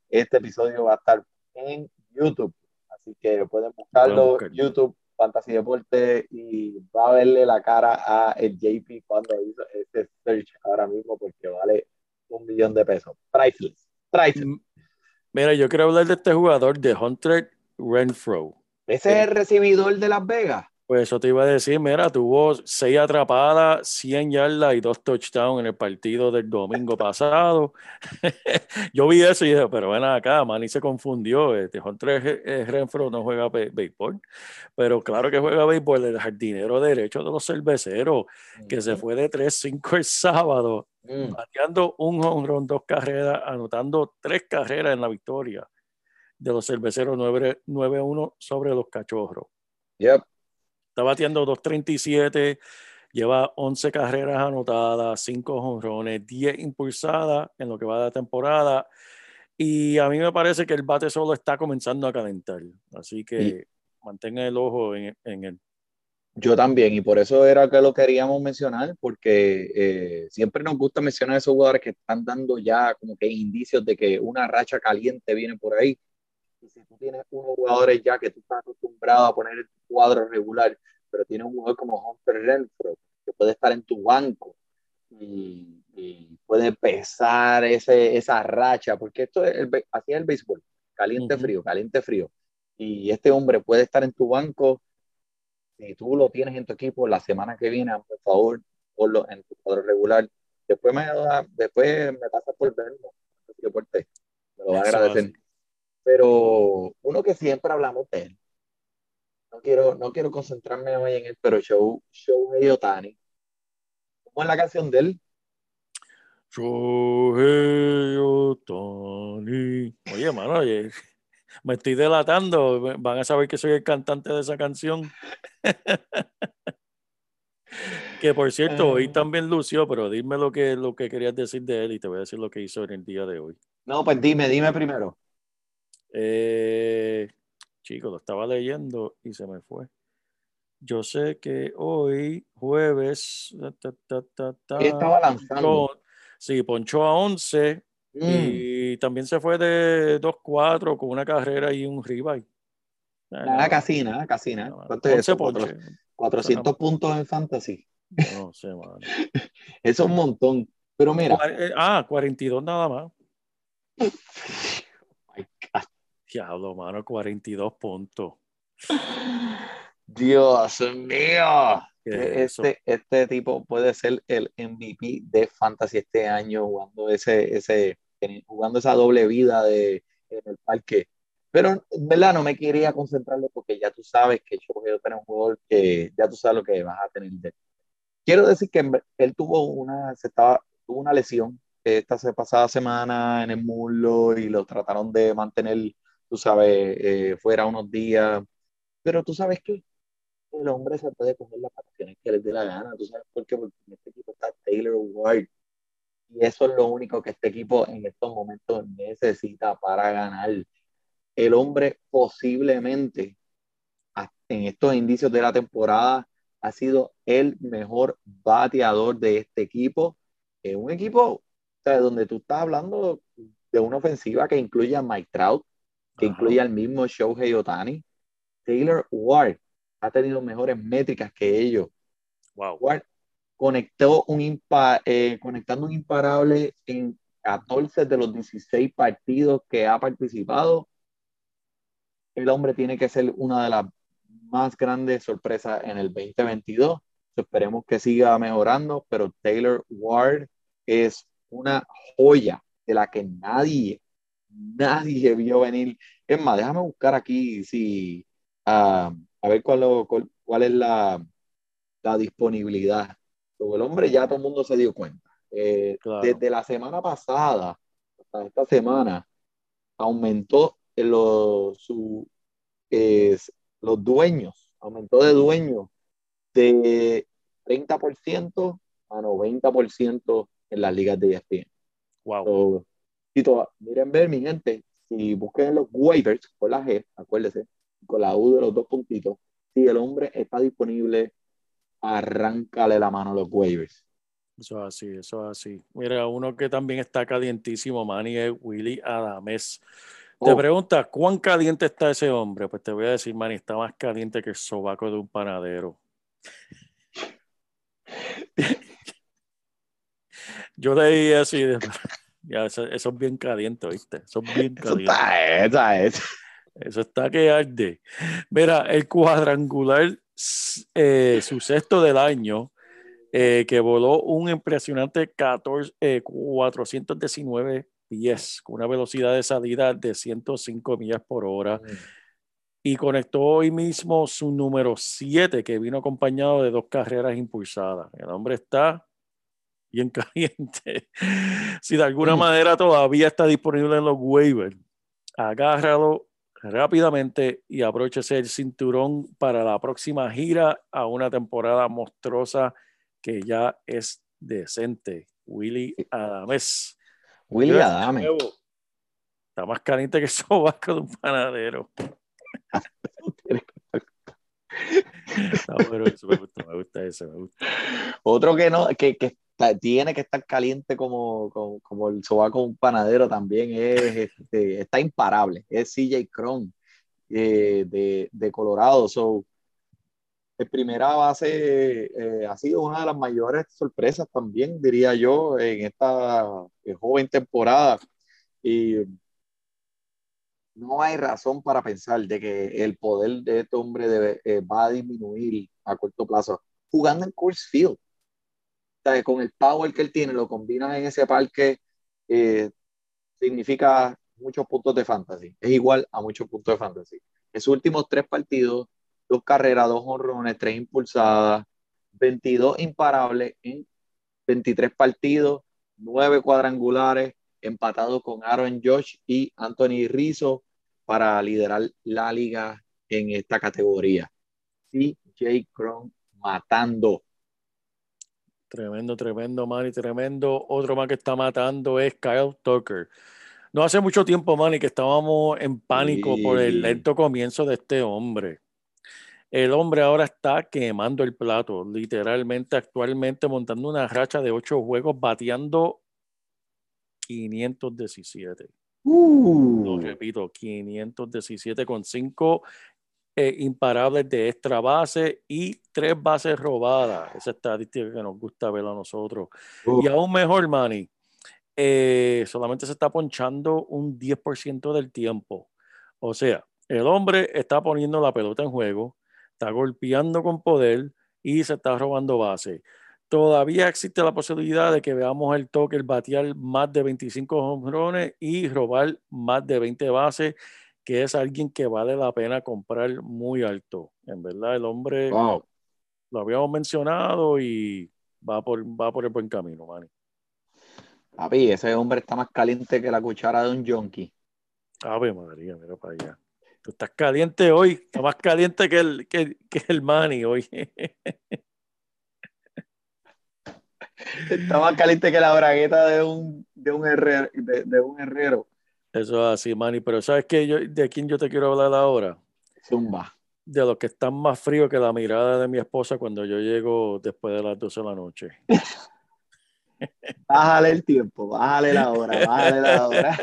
este episodio va a estar en YouTube. Así que pueden buscarlo, buscarlo. YouTube, Fantasy Deporte, y va a verle la cara a el JP cuando hizo este search ahora mismo porque vale un millón de pesos. Priceless. Priceless. Mira, yo quiero hablar de este jugador, de Hunter Renfro. Ese es el recibidor de Las Vegas. Pues eso te iba a decir, mira, tuvo seis atrapadas, 100 yardas y dos touchdowns en el partido del domingo pasado. *laughs* Yo vi eso y dije, pero ven acá, Manny se confundió. Este Hunter eh, Renfro no juega béisbol, pero claro que juega béisbol, el jardinero derecho de los cerveceros, que se fue de 3-5 el sábado, Mm. bateando un home run, dos carreras, anotando tres carreras en la victoria de los cerveceros 9 9-1 sobre los cachorros. Yep. Está bateando 2.37, lleva 11 carreras anotadas, 5 jonrones, 10 impulsadas en lo que va de la temporada. Y a mí me parece que el bate solo está comenzando a calentar. Así que mantenga el ojo en, en él. Yo también, y por eso era que lo queríamos mencionar, porque eh, siempre nos gusta mencionar a esos jugadores que están dando ya como que indicios de que una racha caliente viene por ahí. Y si tú tienes unos jugadores ya que tú estás acostumbrado a poner en tu cuadro regular, pero tienes un jugador como Hunter Renfro, que puede estar en tu banco y, y puede pesar ese, esa racha, porque esto es el, así es el béisbol, caliente, Ujú. frío, caliente, frío. Y este hombre puede estar en tu banco si tú lo tienes en tu equipo la semana que viene, por favor, ponlo en tu cuadro regular. Después me, da- después me pasa por verlo. Así que por te- Me lo va a agradecer. Pero uno que siempre hablamos de él, no quiero, no quiero concentrarme hoy en él, pero Show, Shohei Otani. ¿Cómo es la canción de él? Shohei Ohtani. Oye, mano, oye, *laughs* me estoy delatando. Van a saber que soy el cantante de esa canción. *laughs* que por cierto, hoy Ah. también lució, pero dime lo que, lo que querías decir de él y te voy a decir lo que hizo en el día de hoy. No, pues dime, dime primero. Eh, chico, lo estaba leyendo y se me fue. Yo sé que hoy, jueves, ta, ta, ta, estaba lanzando. sí, ponchó a 11 Mm, y también se fue de 2-4 con una carrera y un ribeye. nada, casi nada, casi nada. Nada, ¿Cuánto es 11 eso? Cuatro- ponches. 400 puntos en fantasy. No sé, mano. *laughs* Eso es un montón. Pero mira, eh, Ah, 42 nada más. *laughs* my God. Diablo, mano, 42 puntos. Dios mío. ¿Qué es? Este, este tipo puede ser el MVP de Fantasy este año jugando ese, ese, jugando esa doble vida de, en el parque. Pero en verdad no me quería concentrarle porque ya tú sabes que Shohei Ohtani es un jugador que ya tú sabes lo que vas a tener de. Quiero decir que él tuvo una, se estaba, tuvo una lesión esta pasada semana en el muslo y lo trataron de mantener, tú sabes, eh, fuera unos días. Pero tú sabes que el hombre se puede coger las vacaciones que le dé la gana. ¿Tú sabes por qué? Porque en este equipo está Taylor Ward. Y eso es lo único que este equipo en estos momentos necesita para ganar. El hombre posiblemente en estos indicios de la temporada ha sido el mejor bateador de este equipo. Es un equipo o sea, donde tú estás hablando de una ofensiva que incluye a Mike Trout, que Ajá. incluye al mismo Shohei Otani. Taylor Ward ha tenido mejores métricas que ellos. Wow. Ward conectó un impa- eh, conectando un imparable en 14 de los 16 partidos que ha participado. El hombre tiene que ser una de las más grandes sorpresas en el 2022. Esperemos que siga mejorando, pero Taylor Ward es una joya de la que nadie, nadie *laughs* vio venir. Es más, déjame buscar aquí si, ah, a ver cuál, lo- cuál, cuál es la, la disponibilidad. Porque el hombre ya todo el mundo se dio cuenta. Eh, Claro. Desde la semana pasada hasta esta semana aumentó lo- su, es- los dueños, aumentó de dueños de 30% a 90% en las ligas de ESPN. Wow. So, y to- miren ver, mi gente, si busquen los waivers con la G, acuérdense, con la U de los dos puntitos, si el hombre está disponible, arráncale la mano a los waivers. Eso es así, eso es así. Mira, uno que también está calientísimo, Manny, es Willy Adames. Te Oh. preguntas, ¿cuán caliente está ese hombre? Pues te voy a decir, Manny, está más caliente que el sobaco de un panadero. *laughs* Yo leí así, de- ya, eso, eso es bien caliente, ¿viste? Eso es bien Eso caliente. está, esa es. Eso está que arde. Mira, el cuadrangular, eh, su sexto del año, eh, que voló un impresionante 14, eh, 419 pies, con una velocidad de salida de 105 millas por hora, y conectó hoy mismo su número 7, que vino acompañado de dos carreras impulsadas. El hombre está bien *laughs* caliente. Si de alguna Mm. manera todavía está disponible en los waivers, agárralo rápidamente y abróchese el cinturón para la próxima gira a una temporada monstruosa que ya es decente. Willy Adames. Willy Mira, Adame. nuevo. Está más caliente que el sobaco de un panadero. *laughs* Eso, me gusta, me gusta eso, me gusta. Otro que no, que, que está- tiene que estar caliente como, como, como el sobaco de un panadero también es, este, está imparable. Es CJ Cron eh, de, de Colorado. So, de primera base eh, ha sido una de las mayores sorpresas también, diría yo, en esta eh, joven temporada. Y no hay razón para pensar de que el poder de este hombre debe- eh, va a disminuir a corto plazo. Jugando en Coors Field, con el power que él tiene, lo combinas en ese parque, eh, significa muchos puntos de fantasy. Es igual a muchos puntos de fantasy. En sus últimos tres partidos dos carreras, dos honrones, tres impulsadas, 22 imparables en 23 partidos, nueve cuadrangulares, empatado con Aaron Josh y Anthony Rizzo para liderar la liga en esta categoría. CJ Cron matando. Tremendo, tremendo, Manny, tremendo. Otro más que está matando es Kyle Tucker. No hace mucho tiempo, Manny, que estábamos en pánico por el lento comienzo de este hombre. El hombre ahora está quemando el plato, literalmente, actualmente montando una racha de ocho juegos, bateando 517. Lo Uh, repito, 517 con cinco eh, imparables de extra base y tres bases robadas. Esa estadística que nos gusta ver a nosotros. uh, Y aún mejor, Manny, eh, solamente se está ponchando un 10% del tiempo. O sea, el hombre está poniendo la pelota en juego, está golpeando con poder y se está robando base. Todavía existe la posibilidad de que veamos el toque, el batear más de 25 hombrones y robar más de 20 bases, que es alguien que vale la pena comprar muy alto. En verdad, el hombre wow. lo habíamos mencionado y va por, va por el buen camino, Manny. Papi, ese hombre está más caliente que la cuchara de un junkie. Ave María, mira para allá. Tú estás caliente hoy, está más caliente que el, que, que el Manny hoy. Está más caliente que la bragueta de un, de un, herrero, de, de un herrero. Eso es así, Manny. Pero ¿sabes qué? Yo, ¿De quién yo te quiero hablar ahora? Zumba. De los que están más fríos que la mirada de mi esposa cuando yo llego después de las 12 de la noche. Bájale el tiempo, bájale la hora, bájale la hora.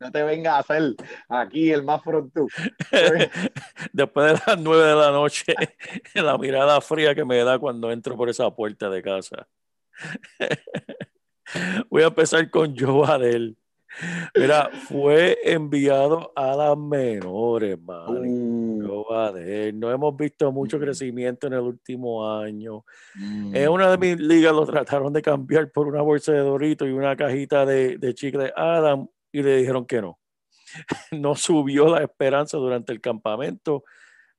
No te vengas a hacer aquí el más pronto. *laughs* después de las 9 de la noche, *laughs* la mirada fría que me da cuando entro por esa puerta de casa. *laughs* Voy a empezar con Joe Adel. *laughs* Mira, fue enviado a las menores, Manny. Uh. No hemos visto mucho Mm. crecimiento en el último año. mm, En una de mis ligas lo trataron de cambiar por una bolsa de Dorito y una cajita de, de chicle Adam y le dijeron que no. *laughs* No subió la esperanza durante el campamento.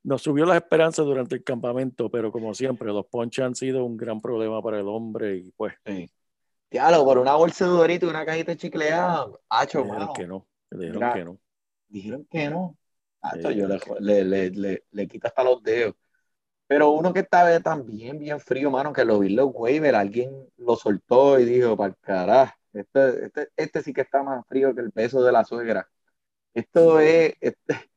No subió las esperanzas durante el campamento, pero como siempre, los ponches han sido un gran problema para el hombre y pues sí. Diablo, por una bolsa de dorito y una cajita de chicleada. Hacho, dijeron mano. que no. Dijeron Mira, que no. Dijeron que no. Hacho, yo le, le, le, le, le quito hasta los dedos. Pero uno que estaba también bien frío, mano, que lo vi en los waivers, alguien lo soltó y dijo, para carajo, este, este, este sí que está más frío que el peso de la suegra. Esto es este,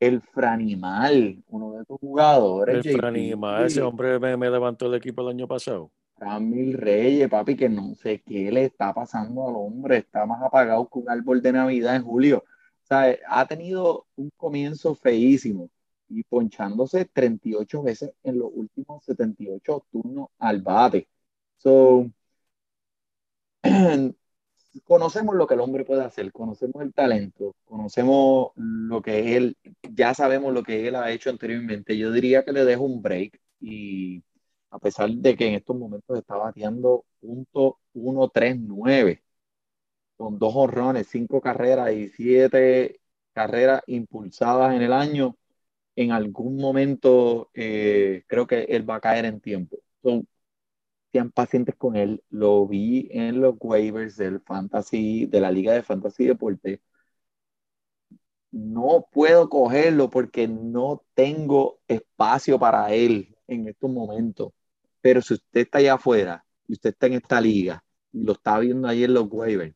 el Franimal, uno de tus jugadores. El JP. Franima, ese hombre me, me levantó el equipo el año pasado. Fran Reyes, papi, que no sé qué le está pasando al hombre, está más apagado que un árbol de Navidad en julio. O sea, ha tenido un comienzo feísimo y ponchándose 38 veces en los últimos 78 turnos al bate. So, *clears throat* conocemos lo que el hombre puede hacer, conocemos el talento, conocemos lo que él, ya sabemos lo que él ha hecho anteriormente. Yo diría que le dejo un break y a pesar de que en estos momentos está bateando punto .139 con dos honrones, cinco carreras y siete carreras impulsadas en el año, en algún momento eh, creo que él va a caer en tiempo. So, sean pacientes con él. Lo vi en los waivers del fantasy, de la Liga de Fantasy Deporte. No puedo cogerlo porque no tengo espacio para él en estos momentos. Pero si usted está allá afuera y usted está en esta liga y lo está viendo ahí en los waivers,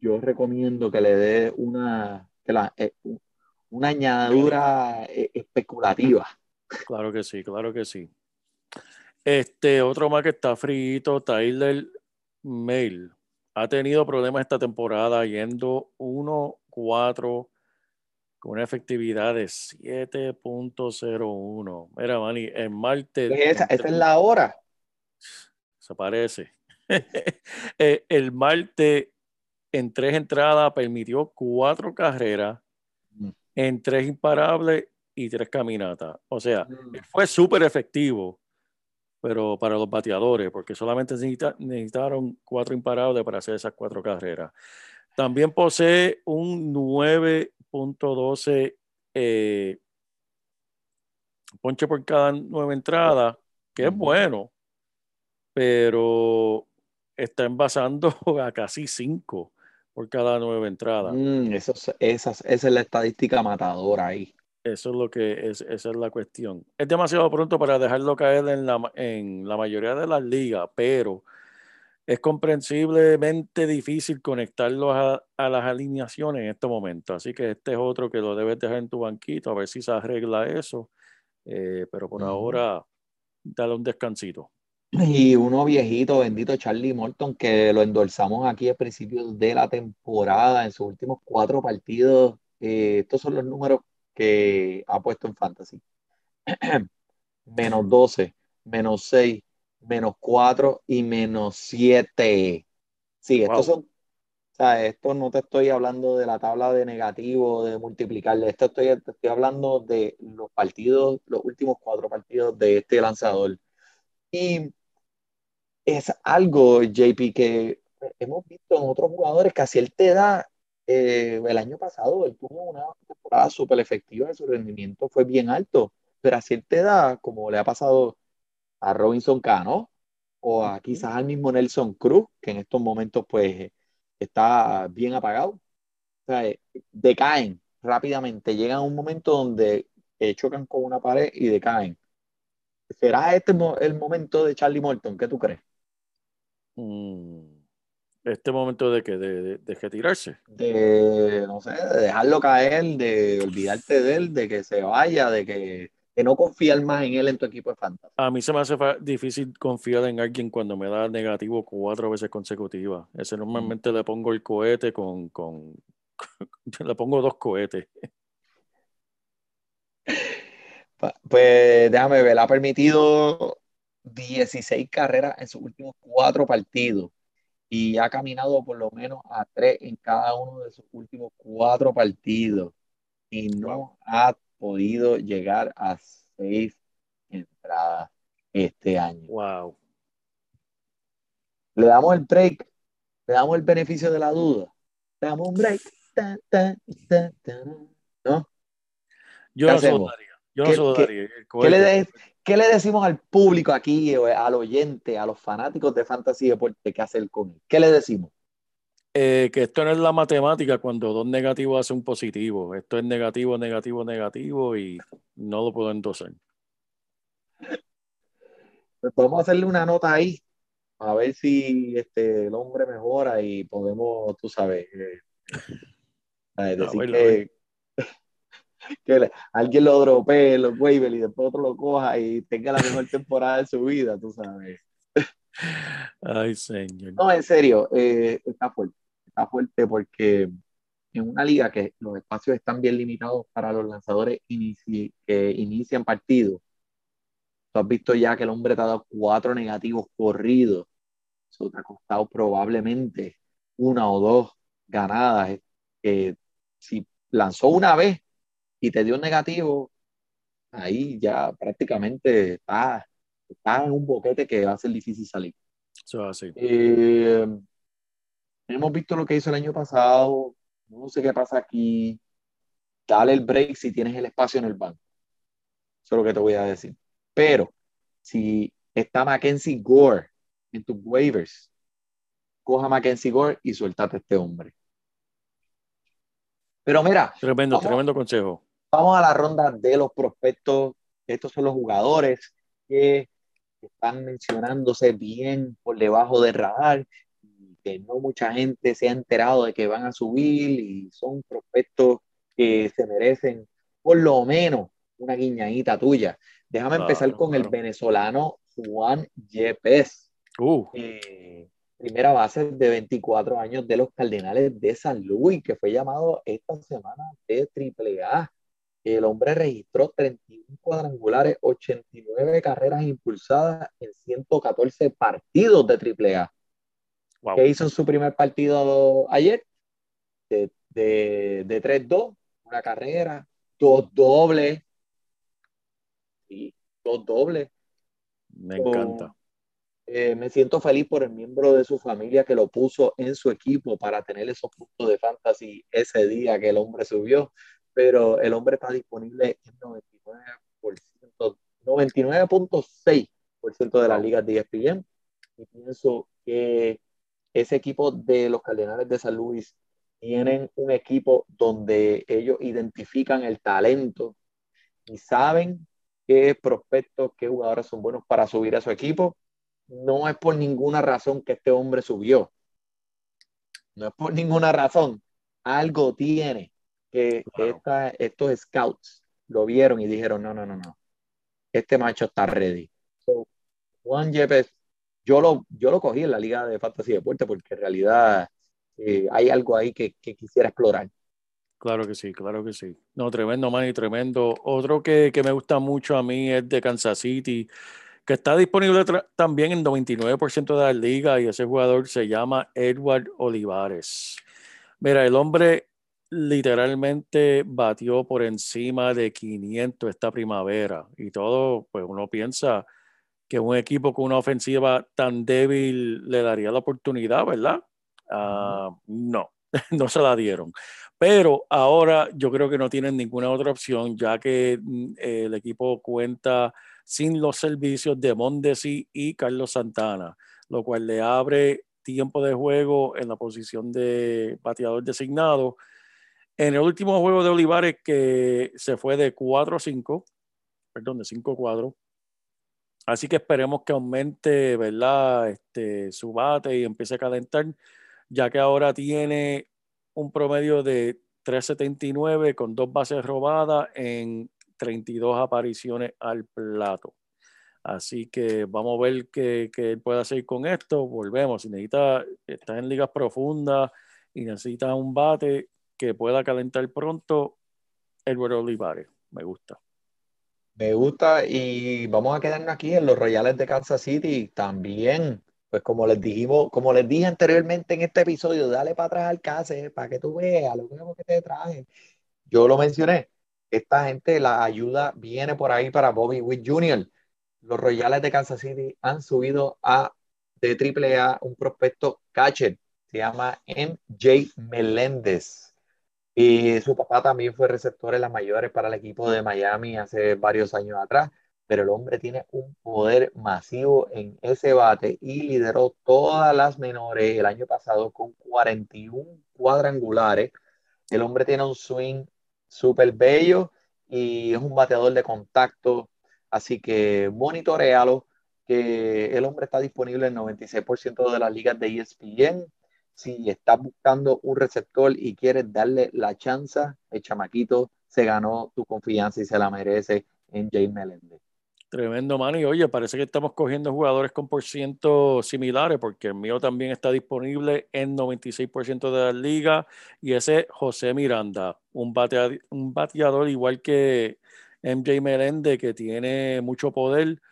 yo recomiendo que le dé una, que la, eh, una añadidura eh, especulativa. Claro que sí, claro que sí. Este, otro más que está frito, Tyler Mail. Ha tenido problemas esta temporada yendo 1-4 con una efectividad de 7.01. Mira, Manny, en Marte. Esa, esa es la hora. Se parece. *laughs* Eh, el Marte en tres entradas permitió cuatro carreras Mm. en tres imparables y tres caminatas. O sea, Mm. fue súper efectivo, pero para los bateadores, porque solamente necesita- necesitaron cuatro imparables para hacer esas cuatro carreras. También posee un 9.12 eh, ponche por cada nueva entrada, que es bueno, pero está envasando *laughs* a casi cinco por cada nueva entrada. Mm, eso es- esas- esa es la estadística matadora ahí. Eso es lo que es, esa es la cuestión. Es demasiado pronto para dejarlo caer en la, en la mayoría de las ligas, pero es comprensiblemente difícil conectarlo a, a las alineaciones en este momento. Así que este es otro que lo debes dejar en tu banquito, a ver si se arregla eso. Eh, pero por ahora, dale un descansito. Y uno viejito, bendito Charlie Morton, que lo endulzamos aquí al principio de la temporada, en sus últimos cuatro partidos. Eh, estos son los números que ha puesto en Fantasy. *clears throat* Menos 12, menos 6, menos 4 y menos 7. Sí, estos Wow. son, o sea, esto no te estoy hablando de la tabla de negativo, de multiplicarle, esto estoy, te estoy hablando de los partidos, los últimos cuatro partidos de este lanzador. Y es algo, JP, que hemos visto en otros jugadores que a cierta edad, eh, el año pasado él tuvo una temporada súper efectiva, su rendimiento fue bien alto, pero a cierta edad, como le ha pasado a Robinson Cano o a quizás al mismo Nelson Cruz, que en estos momentos pues está bien apagado, o sea, eh, decaen rápidamente, llegan a un momento donde eh, chocan con una pared y decaen. ¿Será este el momento de Charlie Morton? ¿Qué tú crees? Mm, Este momento de que de, de- de retirarse. de, no sé, de dejarlo caer, de olvidarte de él, de que se vaya, de que de no confiar más en él en tu equipo de fantasy. A mí se me hace difícil confiar en alguien cuando me da negativo cuatro veces consecutivas. Ese normalmente le pongo el cohete con, con, *laughs* le pongo dos cohetes. Pues déjame ver, ha permitido 16 carreras en sus últimos cuatro partidos y ha caminado por lo menos a tres en cada uno de sus últimos cuatro partidos y no ha podido llegar a seis entradas este año. Wow. Le damos el break, le damos el beneficio de la duda, le damos un break. Ta, ta, ta, ta, ¿No? Yo ¿Qué no se lo hacemos? daría. Yo ¿Qué- qué- daría. El ¿Qué le, de- qué le decimos al público aquí, al oyente, a los fanáticos de Fantasy Deporte, qué hacer con él? ¿Qué le decimos? Eh, que esto no es la matemática cuando dos negativos hacen un positivo. Esto es negativo, negativo, negativo y no lo puedo endosar. Pues podemos hacerle una nota ahí, a ver si este, el hombre mejora y podemos, tú sabes, eh, *laughs* eh, decir ver, que, *laughs* que le- alguien lo dropee los waivers y después otro lo coja y tenga la mejor temporada de su vida, tú sabes. *laughs* Ay, señor. No, en serio, eh, está fuerte. Está fuerte porque en una liga que los espacios están bien limitados para los lanzadores inici- que inician partidos. Tú has visto ya que el hombre te ha dado cuatro negativos corridos. Eso te ha costado probablemente una o dos ganadas. Eh, si lanzó una vez y te dio un negativo, ahí ya prácticamente está, está en un boquete que va a ser difícil salir. Eso es así. Eh, hemos visto lo que hizo el año pasado. No sé qué pasa aquí. Dale el break si tienes el espacio en el banco. Eso es lo que te voy a decir. Pero si está Mackenzie Gore en tus waivers, coja Mackenzie Gore y suéltate a este hombre. Pero mira, Tremendo, Vamos. tremendo consejo. vamos a la ronda de los prospectos. Estos son los jugadores que están mencionándose bien por debajo del radar, y que no mucha gente se ha enterado de que van a subir y son prospectos que se merecen por lo menos una guiñadita tuya. Déjame Claro, empezar con el venezolano Juan Yepes Uh, eh, primera base de 24 años de los Cardenales de San Luis, que fue llamado esta semana de AAA. El hombre registró 31 cuadrangulares, 89 carreras impulsadas en 114 partidos de AAA. Wow. ¿Qué hizo en su primer partido ayer? De, de, de 3-2, una carrera, dos dobles. Sí, dos dobles. Me encanta. Eh, me siento feliz por el miembro de su familia que lo puso en su equipo para tener esos puntos de fantasy ese día que el hombre subió, pero el hombre está disponible en 99% 99.6% de las ligas de ESPN. Y pienso que ese equipo de los Cardenales de San Luis tienen un equipo donde ellos identifican el talento y saben qué prospectos, qué jugadores son buenos para subir a su equipo. No es por ninguna razón que este hombre subió. No es por ninguna razón. Algo tiene que esta, estos scouts lo vieron y dijeron, no, no, no, no. Este macho está ready. Juan Yepes, yo lo, yo lo cogí en la Liga de Fantasy Deporte porque en realidad eh, hay algo ahí que, quisiera explorar. Claro que sí, claro que sí. No, tremendo, man, tremendo. Otro que, que, me gusta mucho a mí es de Kansas City, que está disponible también en 99% de la liga y ese jugador se llama Edward Olivares. Mira, el hombre literalmente batió por encima de 500 esta primavera y todo, pues uno piensa que un equipo con una ofensiva tan débil le daría la oportunidad, ¿verdad? Uh, no, *laughs* no se la dieron. Pero ahora yo creo que no tienen ninguna otra opción, ya que mm, el equipo cuenta sin los servicios de Mondesi y Carlos Santana, lo cual le abre tiempo de juego en la posición de bateador designado. En el último juego de Olivares, que se fue de 4-5, perdón, de 5-4. Así que esperemos que aumente, ¿verdad? Este, su bate y empiece a calentar, ya que ahora tiene un promedio de 3.79 con dos bases robadas en 32 apariciones al plato. Así que vamos a ver qué, qué puede hacer con esto. Volvemos. Si necesita, está en ligas profundas y necesita un bate que pueda calentar pronto, Edward Olivares. Me gusta. Me gusta y vamos a quedarnos aquí en los Royales de Kansas City también pues como les dijimos, como les dije anteriormente en este episodio, dale para atrás al case para que tú veas lo que te traje. Yo lo mencioné, esta gente, la ayuda viene por ahí para Bobby Witt Jr. Los Royales de Kansas City han subido a de AAA un prospecto catcher, se llama MJ Meléndez. Y su papá también fue receptor en las mayores para el equipo de Miami hace varios años atrás pero el hombre tiene un poder masivo en ese bate y lideró todas las menores el año pasado con 41 cuadrangulares. El hombre tiene un swing súper bello y es un bateador de contacto, así que monitorealo, que el hombre está disponible en 96% de las ligas de ESPN. Si estás buscando un receptor y quieres darle la chance, el chamaquito se ganó tu confianza y se la merece en Jay Melendez. Tremendo, mano. Oye, parece que estamos cogiendo jugadores con por ciento similares, porque el mío también está disponible en 96% de la liga. Y ese es José Miranda, un, bateador, un bateador igual que MJ Melende, que tiene mucho poder.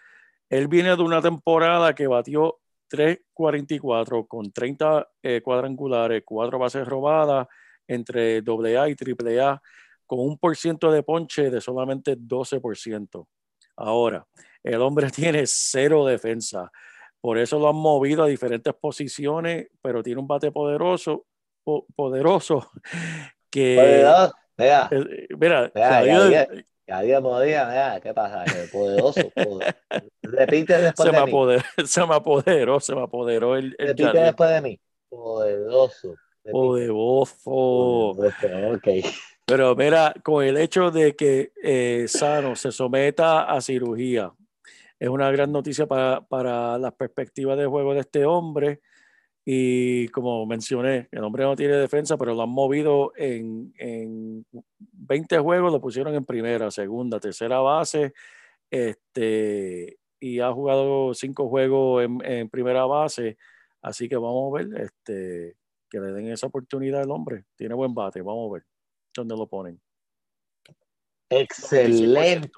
Él viene de una temporada que batió 3.44 con 30 eh, cuadrangulares, 4 bases robadas entre AA y AAA, con un por ciento de ponche de solamente 12%. Ahora, el hombre *laughs* tiene cero defensa. Por eso lo han movido a diferentes posiciones, pero tiene un bate poderoso, poderoso *laughs* que... vea, mira, cada día, cada día, ¿qué pasa? Poderoso. poderoso. Repite *laughs* después se de me mí. Apoderó, *laughs* se me apoderó, se me apoderó el, el Repite después de mí. Poderoso. Poderoso. Poderoso. Ok. Pero mira, con el hecho de que eh, Sano se someta a cirugía, es una gran noticia para, para las perspectivas de juego de este hombre. Y como mencioné, el hombre no tiene defensa, pero lo han movido en, en 20 juegos, lo pusieron en primera, segunda, tercera base. Este, y ha jugado cinco juegos en, primera base. Así que vamos a ver este, que le den esa oportunidad al hombre. Tiene buen bate, vamos a ver dónde lo ponen. Excelente.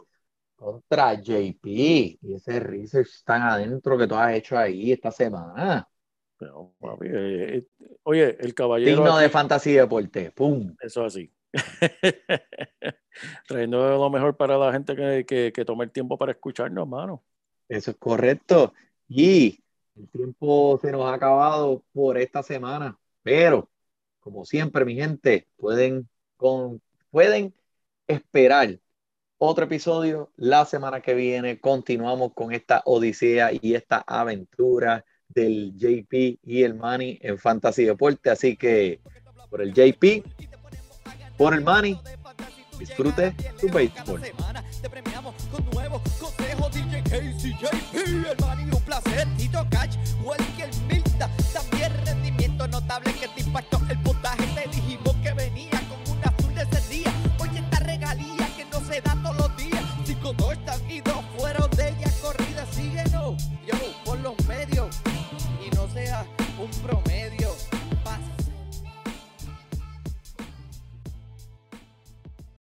Contra JP. Y ese research tan adentro que tú has hecho ahí esta semana. Pero, papi, eh, eh, oye, el caballero. Digno de fantasy deporte. ¡Pum! Eso así. *laughs* Trayendo lo mejor para la gente que, que, que tome el tiempo para escucharnos, hermano. Eso es correcto. Y el tiempo se nos ha acabado por esta semana. Pero, como siempre, mi gente, pueden, con, pueden esperar otro episodio. La semana que viene continuamos con esta odisea y esta aventura del JP y el Manny en Fantasy Deporte. Así que por el JP, por el Manny, disfrute tu béisbol.